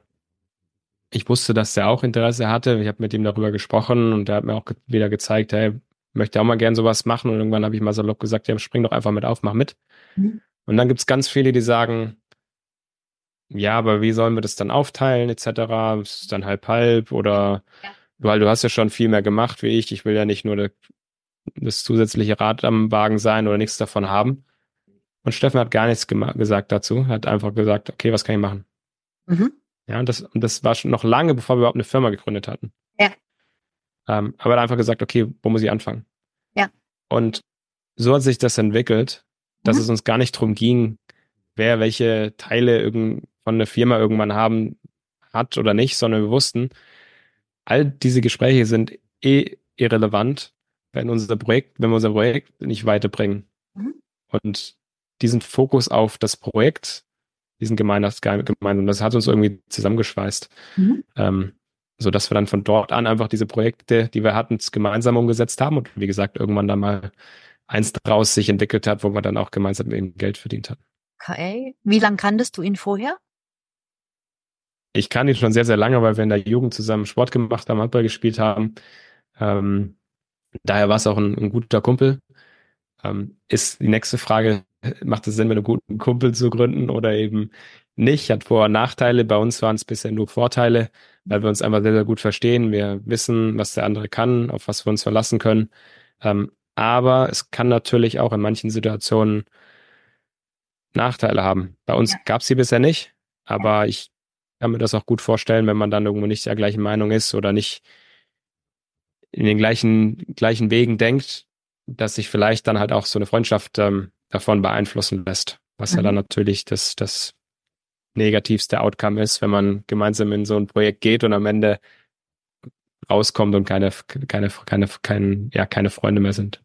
ich wusste, dass er auch Interesse hatte. Ich habe mit ihm darüber gesprochen und er hat mir auch wieder gezeigt, hey, möchte auch mal gern sowas machen. Und irgendwann habe ich mal salopp gesagt, ja, spring doch einfach mit auf, mach mit. Mhm. Und dann gibt's ganz viele, die sagen, ja, aber wie sollen wir das dann aufteilen, etc. Ist es dann halb halb oder ja. weil du hast ja schon viel mehr gemacht wie ich. Ich will ja nicht nur der, das zusätzliche Rad am Wagen sein oder nichts davon haben. Und Steffen hat gar nichts gesagt dazu, hat einfach gesagt, okay, was kann ich machen? Mhm. Ja, und das, und das war schon noch lange, bevor wir überhaupt eine Firma gegründet hatten. Ja. Ähm, aber er hat einfach gesagt, okay, wo muss ich anfangen? Ja. Und so hat sich das entwickelt, dass mhm. es uns gar nicht drum ging, wer welche Teile irgend von der Firma irgendwann haben hat oder nicht, sondern wir wussten, all diese Gespräche sind eh irrelevant, wenn unser Projekt, wenn wir unser Projekt nicht weiterbringen. Mhm. Und diesen Fokus auf das Projekt, diesen gemeinsam, gemeinsam, das hat uns irgendwie zusammengeschweißt. Mhm. Ähm, so dass wir dann von dort an einfach diese Projekte, die wir hatten, gemeinsam umgesetzt haben und wie gesagt, irgendwann dann mal eins draus sich entwickelt hat, wo man dann auch gemeinsam eben Geld verdient hat. Okay. Wie lange kanntest du ihn vorher? Ich kann ihn schon sehr, sehr lange, weil wir in der Jugend zusammen Sport gemacht haben, Handball gespielt haben. Ähm, daher war es auch ein, ein guter Kumpel. Ähm, ist die nächste Frage, macht es Sinn, mit einem guten Kumpel zu gründen oder eben nicht? Hat Vor- und Nachteile. Bei uns waren es bisher nur Vorteile, weil wir uns einfach sehr, sehr gut verstehen. Wir wissen, was der andere kann, auf was wir uns verlassen können. Ähm, aber es kann natürlich auch in manchen Situationen Nachteile haben. Bei uns gab es sie bisher nicht, aber ich kann mir das auch gut vorstellen, wenn man dann irgendwo nicht der gleichen Meinung ist oder nicht in den gleichen, gleichen Wegen denkt, dass sich vielleicht dann halt auch so eine Freundschaft ähm, davon beeinflussen lässt. Was mhm. ja dann mhm. natürlich das, das negativste Outcome ist, wenn man gemeinsam in so ein Projekt geht und am Ende rauskommt und keine, keine, keine, kein, ja, keine Freunde mehr sind.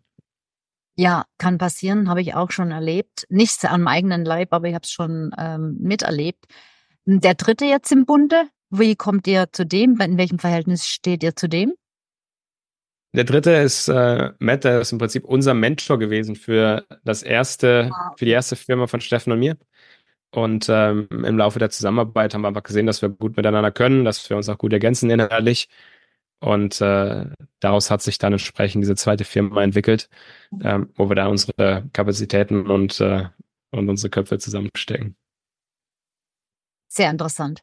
Ja, kann passieren, habe ich auch schon erlebt. Nicht am eigenen Leib, aber ich habe es schon ähm, miterlebt. Der dritte jetzt im Bunde, wie kommt ihr zu dem? In welchem Verhältnis steht ihr zu dem? Der dritte ist äh, Matt, der ist im Prinzip unser Mentor gewesen für das erste, ah. für die erste Firma von Steffen und mir. Und ähm, im Laufe der Zusammenarbeit haben wir einfach gesehen, dass wir gut miteinander können, dass wir uns auch gut ergänzen inhaltlich. Und äh, daraus hat sich dann entsprechend diese zweite Firma entwickelt, ähm, wo wir da unsere Kapazitäten und, äh, und unsere Köpfe zusammenstecken. Sehr interessant.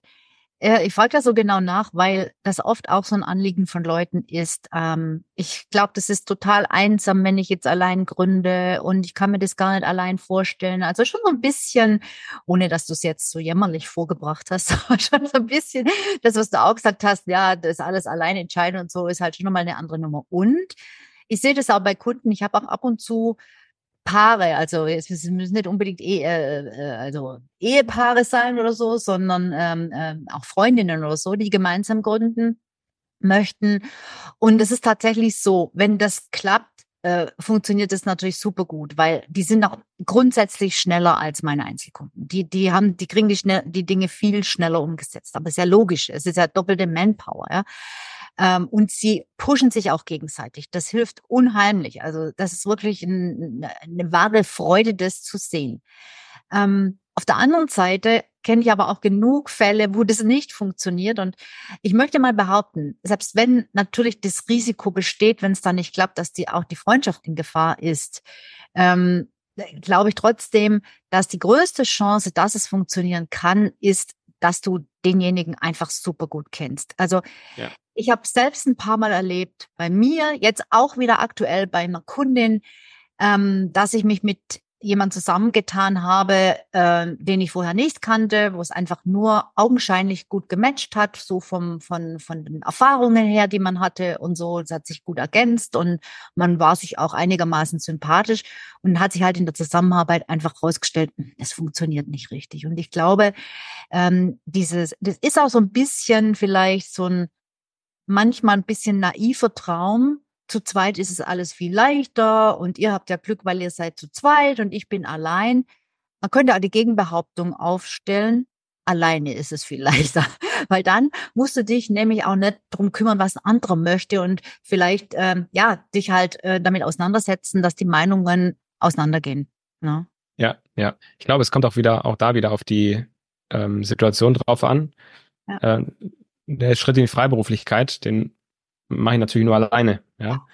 ich frage da so genau nach, weil das oft auch so ein Anliegen von Leuten ist. Ähm, ich glaube, das ist total einsam, wenn ich jetzt allein gründe und ich kann mir das gar nicht allein vorstellen. Also schon so ein bisschen, ohne dass du es jetzt so jämmerlich vorgebracht hast, schon so ein bisschen das, was du auch gesagt hast, ja, das alles allein entscheiden und so ist halt schon nochmal eine andere Nummer. Und ich sehe das auch bei Kunden. Ich habe auch ab und zu Paare, also es müssen nicht unbedingt Ehe, äh, also Ehepaare sein oder so, sondern ähm, äh, auch Freundinnen oder so, die gemeinsam gründen möchten. Und es ist tatsächlich so, wenn das klappt, äh, funktioniert das natürlich super gut, weil die sind auch grundsätzlich schneller als meine Einzelkunden. Die, die haben, die kriegen die, schnell, die Dinge viel schneller umgesetzt. Aber es ist ja logisch. Es ist ja doppelte Manpower. Ja? Ähm, und sie pushen sich auch gegenseitig. Das hilft unheimlich. Also das ist wirklich ein, eine wahre Freude, das zu sehen. Ähm, auf der anderen Seite kenne ich aber auch genug Fälle, wo das nicht funktioniert. Und ich möchte mal behaupten, selbst wenn natürlich das Risiko besteht, wenn es dann nicht klappt, dass die auch die Freundschaft in Gefahr ist, ähm, glaube ich trotzdem, dass die größte Chance, dass es funktionieren kann, ist, dass du denjenigen einfach super gut kennst. Also ja. Ich habe selbst ein paar Mal erlebt, bei mir, jetzt auch wieder aktuell bei einer Kundin, ähm, dass ich mich mit jemand zusammengetan habe, äh, den ich vorher nicht kannte, wo es einfach nur augenscheinlich gut gematcht hat, so vom, von, von den Erfahrungen her, die man hatte und so. Es hat sich gut ergänzt und man war sich auch einigermaßen sympathisch und hat sich halt in der Zusammenarbeit einfach rausgestellt, hm, es funktioniert nicht richtig. Und ich glaube, ähm, dieses, das ist auch so ein bisschen vielleicht so ein manchmal ein bisschen naiver Traum, zu zweit ist es alles viel leichter und ihr habt ja Glück, weil ihr seid zu zweit und ich bin allein. Man könnte auch die Gegenbehauptung aufstellen, alleine ist es viel leichter, weil dann musst du dich nämlich auch nicht drum kümmern, was ein anderer möchte und vielleicht ähm, ja dich halt äh, damit auseinandersetzen, dass die Meinungen auseinandergehen. Ne? Ja, ja. Ich glaube, es kommt auch wieder auch da wieder auf die ähm, Situation drauf an. Ja. Äh, der Schritt in die Freiberuflichkeit, den mache ich natürlich nur alleine. Ja,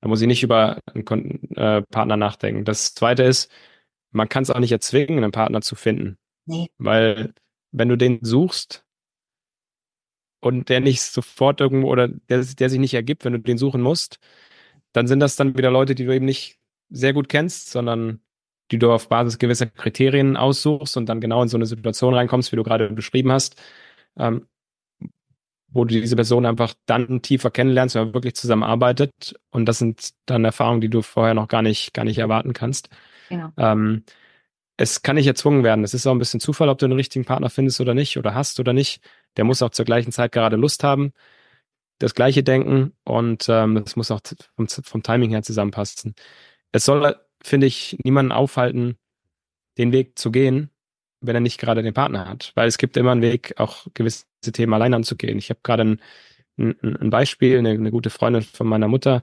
da muss ich nicht über einen äh, Partner nachdenken. Das Zweite ist, man kann es auch nicht erzwingen, einen Partner zu finden, nee. weil wenn du den suchst und der nicht sofort irgendwo oder der, der sich nicht ergibt, wenn du den suchen musst, dann sind das dann wieder Leute, die du eben nicht sehr gut kennst, sondern die du auf Basis gewisser Kriterien aussuchst und dann genau in so eine Situation reinkommst, wie du gerade beschrieben hast. Ähm, wo du diese Person einfach dann tiefer kennenlernst, wenn man wirklich zusammenarbeitet. Und das sind dann Erfahrungen, die du vorher noch gar nicht, gar nicht erwarten kannst. Genau. Ähm, es kann nicht erzwungen werden. Es ist auch ein bisschen Zufall, ob du einen richtigen Partner findest oder nicht oder hast oder nicht. Der muss auch zur gleichen Zeit gerade Lust haben, das Gleiche denken und ähm, das muss auch vom, vom Timing her zusammenpassen. Es soll, finde ich, niemanden aufhalten, den Weg zu gehen, wenn er nicht gerade den Partner hat. Weil es gibt immer einen Weg, auch gewisse Themen allein anzugehen. Ich habe gerade ein, ein, ein, Beispiel, eine, eine, gute Freundin von meiner Mutter,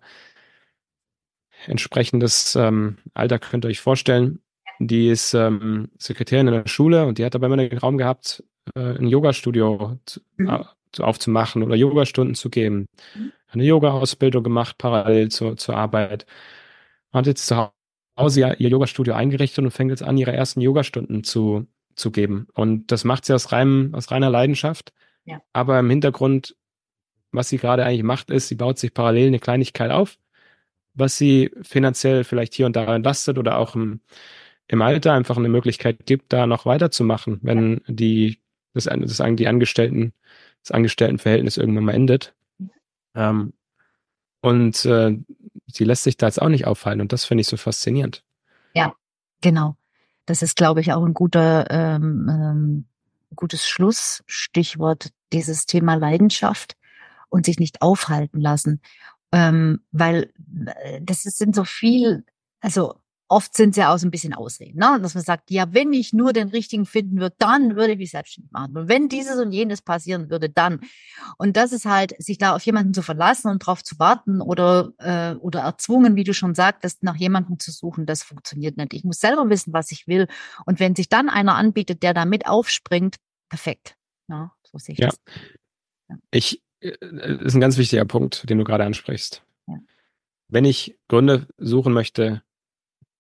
entsprechendes ähm, Alter könnt ihr euch vorstellen. Die ist ähm, Sekretärin in der Schule und die hat dabei immer den Raum gehabt, äh, ein Yoga-Studio mhm. äh, aufzumachen oder Yogastunden zu geben. Mhm. Eine Yoga-Ausbildung gemacht, parallel zur, zur Arbeit. Hat jetzt zu Hause ihr, ihr Yoga-Studio eingerichtet und fängt jetzt an, ihre ersten Yogastunden zu, zu geben. Und das macht sie aus, reinem, aus reiner Leidenschaft. Ja. Aber im Hintergrund, was sie gerade eigentlich macht, ist, sie baut sich parallel eine Kleinigkeit auf, was sie finanziell vielleicht hier und da entlastet oder auch im, im Alter einfach eine Möglichkeit gibt, da noch weiterzumachen, wenn die, das, das, die Angestellten, das Angestelltenverhältnis irgendwann mal endet. Ähm, und äh, sie lässt sich da jetzt auch nicht aufhalten und das finde ich so faszinierend. Ja, genau. Das ist, glaube ich, auch ein guter, ähm, ähm, gutes Schlussstichwort, dieses Thema Leidenschaft und sich nicht aufhalten lassen. Ähm, weil äh, das sind so viel, also oft sind es ja auch so ein bisschen Ausreden, ne? dass man sagt, ja, wenn ich nur den richtigen finden würde, dann würde ich mich selbstständig machen. Und wenn dieses und jenes passieren würde, dann. Und das ist halt, sich da auf jemanden zu verlassen und drauf zu warten oder, äh, oder erzwungen, wie du schon sagtest, nach jemandem zu suchen, das funktioniert nicht. Ich muss selber wissen, was ich will. Und wenn sich dann einer anbietet, der da mit aufspringt, perfekt. Ja, so sehe ich ja. das. Ja. Ich, äh, ist ein ganz wichtiger Punkt, den du gerade ansprichst. Ja. Wenn ich Gründe suchen möchte,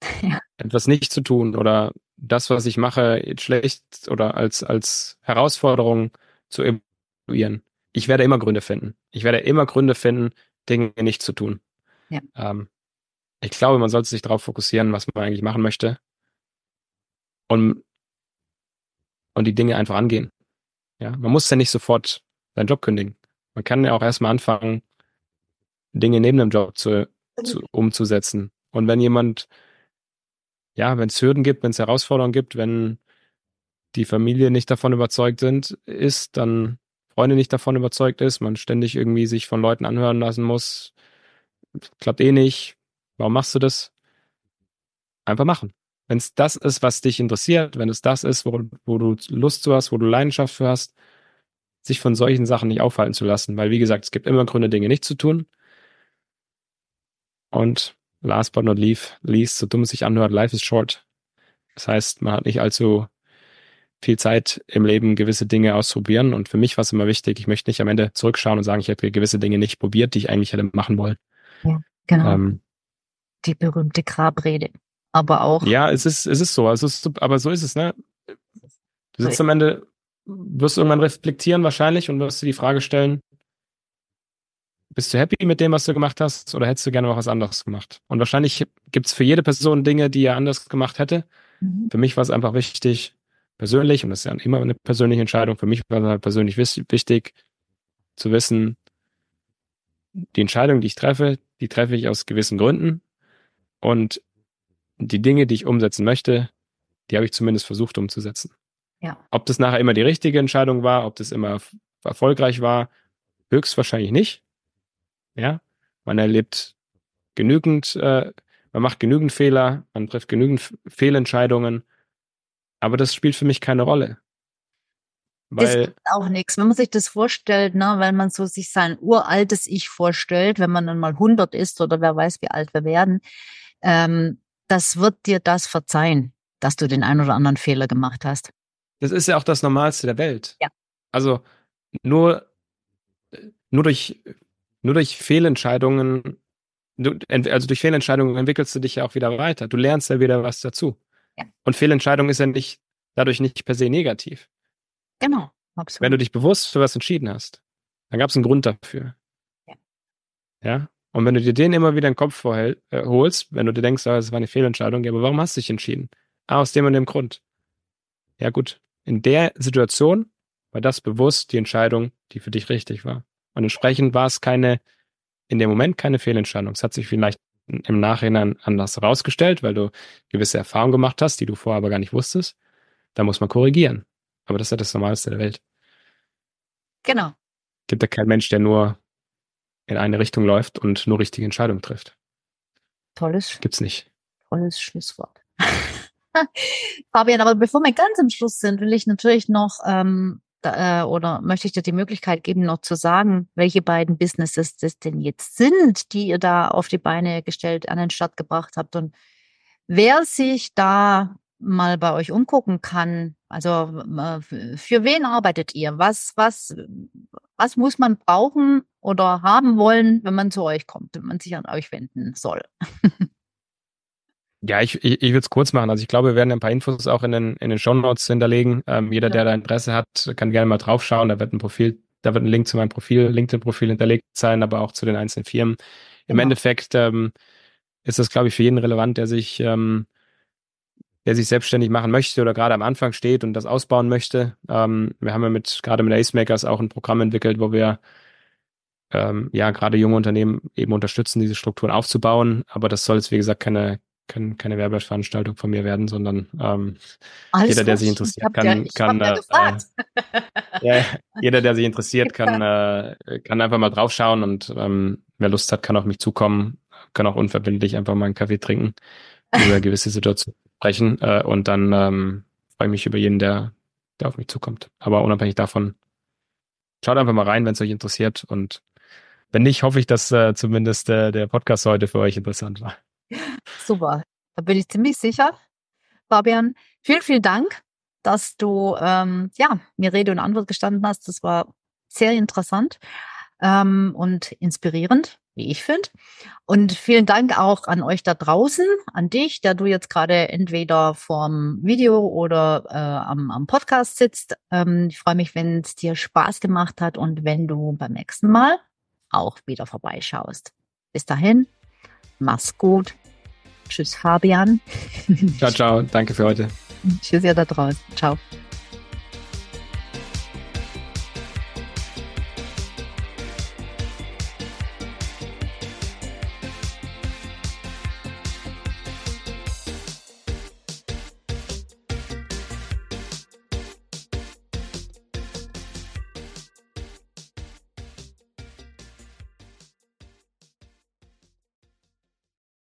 ja. etwas nicht zu tun oder das, was ich mache, schlecht oder als, als Herausforderung zu evaluieren. Ich werde immer Gründe finden. Ich werde immer Gründe finden, Dinge nicht zu tun. Ja. Ähm, ich glaube, man sollte sich darauf fokussieren, was man eigentlich machen möchte. Und, und die Dinge einfach angehen. Ja, man muss ja nicht sofort seinen Job kündigen. Man kann ja auch erstmal anfangen, Dinge neben dem Job zu, zu, umzusetzen. Und wenn jemand, ja, wenn es Hürden gibt, wenn es Herausforderungen gibt, wenn die Familie nicht davon überzeugt sind, ist, dann Freunde nicht davon überzeugt ist, man ständig irgendwie sich von Leuten anhören lassen muss, klappt eh nicht, warum machst du das? Einfach machen. Wenn es das ist, was dich interessiert, wenn es das ist, wo, wo du Lust zu hast, wo du Leidenschaft für hast, sich von solchen Sachen nicht aufhalten zu lassen, weil wie gesagt, es gibt immer Gründe, Dinge nicht zu tun. Und last but not least, so dumm es sich anhört, life is short. Das heißt, man hat nicht allzu viel Zeit im Leben, gewisse Dinge auszuprobieren. Und für mich war es immer wichtig, ich möchte nicht am Ende zurückschauen und sagen, ich hätte gewisse Dinge nicht probiert, die ich eigentlich hätte machen wollen. Ja, genau. Ähm, die berühmte Grabrede. Aber auch. Ja, es ist, es ist so. Es ist, aber so ist es, ne? Du sitzt am Ende, wirst irgendwann reflektieren wahrscheinlich und wirst dir die Frage stellen, bist du happy mit dem, was du gemacht hast, oder hättest du gerne noch was anderes gemacht? Und wahrscheinlich gibt es für jede Person Dinge, die er anders gemacht hätte. Mhm. Für mich war es einfach wichtig, persönlich, und das ist ja immer eine persönliche Entscheidung, für mich war es halt persönlich wichtig zu wissen, die Entscheidung, die ich treffe, die treffe ich aus gewissen Gründen. Und die Dinge, die ich umsetzen möchte, die habe ich zumindest versucht umzusetzen. Ja. Ob das nachher immer die richtige Entscheidung war, ob das immer erfolgreich war, höchstwahrscheinlich nicht. Ja, man erlebt genügend, äh, man macht genügend Fehler, man trifft genügend Fehlentscheidungen, aber das spielt für mich keine Rolle. Weil ist auch nichts. Wenn man sich das vorstellt, ne, wenn man so sich sein uraltes Ich vorstellt, wenn man dann mal 100 ist oder wer weiß, wie alt wir werden, ähm, das wird dir das verzeihen, dass du den einen oder anderen Fehler gemacht hast. Das ist ja auch das Normalste der Welt. Ja. Also nur, nur durch, nur durch Fehlentscheidungen, also durch Fehlentscheidungen entwickelst du dich ja auch wieder weiter. Du lernst ja wieder was dazu. Ja. Und Fehlentscheidung ist ja nicht, dadurch nicht per se negativ. Genau, absolut. Wenn du dich bewusst für was entschieden hast, dann gab es einen Grund dafür. Ja. ja. Und wenn du dir den immer wieder in den Kopf vorhält, äh, holst, wenn du dir denkst, oh, das war eine Fehlentscheidung, ja, aber warum hast du dich entschieden? Ah, aus dem und dem Grund. Ja, gut. In der Situation war das bewusst die Entscheidung, die für dich richtig war. Und entsprechend war es keine, in dem Moment keine Fehlentscheidung. Es hat sich vielleicht im Nachhinein anders herausgestellt, weil du gewisse Erfahrungen gemacht hast, die du vorher aber gar nicht wusstest. Da muss man korrigieren. Aber das ist ja das Normalste der Welt. Genau. Gibt ja keinen Mensch, der nur in eine Richtung läuft und nur richtige Entscheidungen trifft. Tolles. Gibt's nicht. Tolles Schlusswort. Fabian, aber bevor wir ganz am Schluss sind, will ich natürlich noch ähm, äh, oder möchte ich dir die Möglichkeit geben, noch zu sagen, welche beiden Businesses das denn jetzt sind, die ihr da auf die Beine gestellt, an den Start gebracht habt und wer sich da mal bei euch umgucken kann, also äh, für wen arbeitet ihr? Was, was, was muss man brauchen oder haben wollen, wenn man zu euch kommt, wenn man sich an euch wenden soll? Ja, ich, ich, ich würde es kurz machen. Also ich glaube, wir werden ein paar Infos auch in den, in den Show Notes hinterlegen. Ähm, jeder, ja. der da Interesse hat, kann gerne mal draufschauen. Da wird ein Profil, da wird ein Link zu meinem Profil, LinkedIn-Profil hinterlegt sein, aber auch zu den einzelnen Firmen. Im genau. Endeffekt ähm, ist das, glaube ich, für jeden relevant, der sich ähm, der sich selbstständig machen möchte oder gerade am Anfang steht und das ausbauen möchte. Ähm, wir haben ja mit, gerade mit Ace Makers auch ein Programm entwickelt, wo wir ähm, ja gerade junge Unternehmen eben unterstützen, diese Strukturen aufzubauen. Aber das soll jetzt, wie gesagt, keine, keine, keine Werbeveranstaltung von mir werden, sondern ähm, jeder, der sich interessiert, kann, ja, kann äh, ja, jeder, der sich interessiert, kann, äh, kann einfach mal draufschauen und ähm, wer Lust hat, kann auf mich zukommen, kann auch unverbindlich einfach mal einen Kaffee trinken über gewisse Situationen sprechen äh, und dann ähm, freue ich mich über jeden, der, der auf mich zukommt. Aber unabhängig davon, schaut einfach mal rein, wenn es euch interessiert und wenn nicht, hoffe ich, dass äh, zumindest äh, der Podcast heute für euch interessant war. Super, da bin ich ziemlich sicher. Fabian, vielen, vielen Dank, dass du ähm, ja, mir Rede und Antwort gestanden hast. Das war sehr interessant ähm, und inspirierend. wie ich finde. Und vielen Dank auch an euch da draußen, an dich, der du jetzt gerade entweder vorm Video oder äh, am, am Podcast sitzt. Ähm, ich freue mich, wenn es dir Spaß gemacht hat und wenn du beim nächsten Mal auch wieder vorbeischaust. Bis dahin, mach's gut. Tschüss, Fabian. Ciao, ciao. Danke für heute. Tschüss, ihr da draußen. Ciao.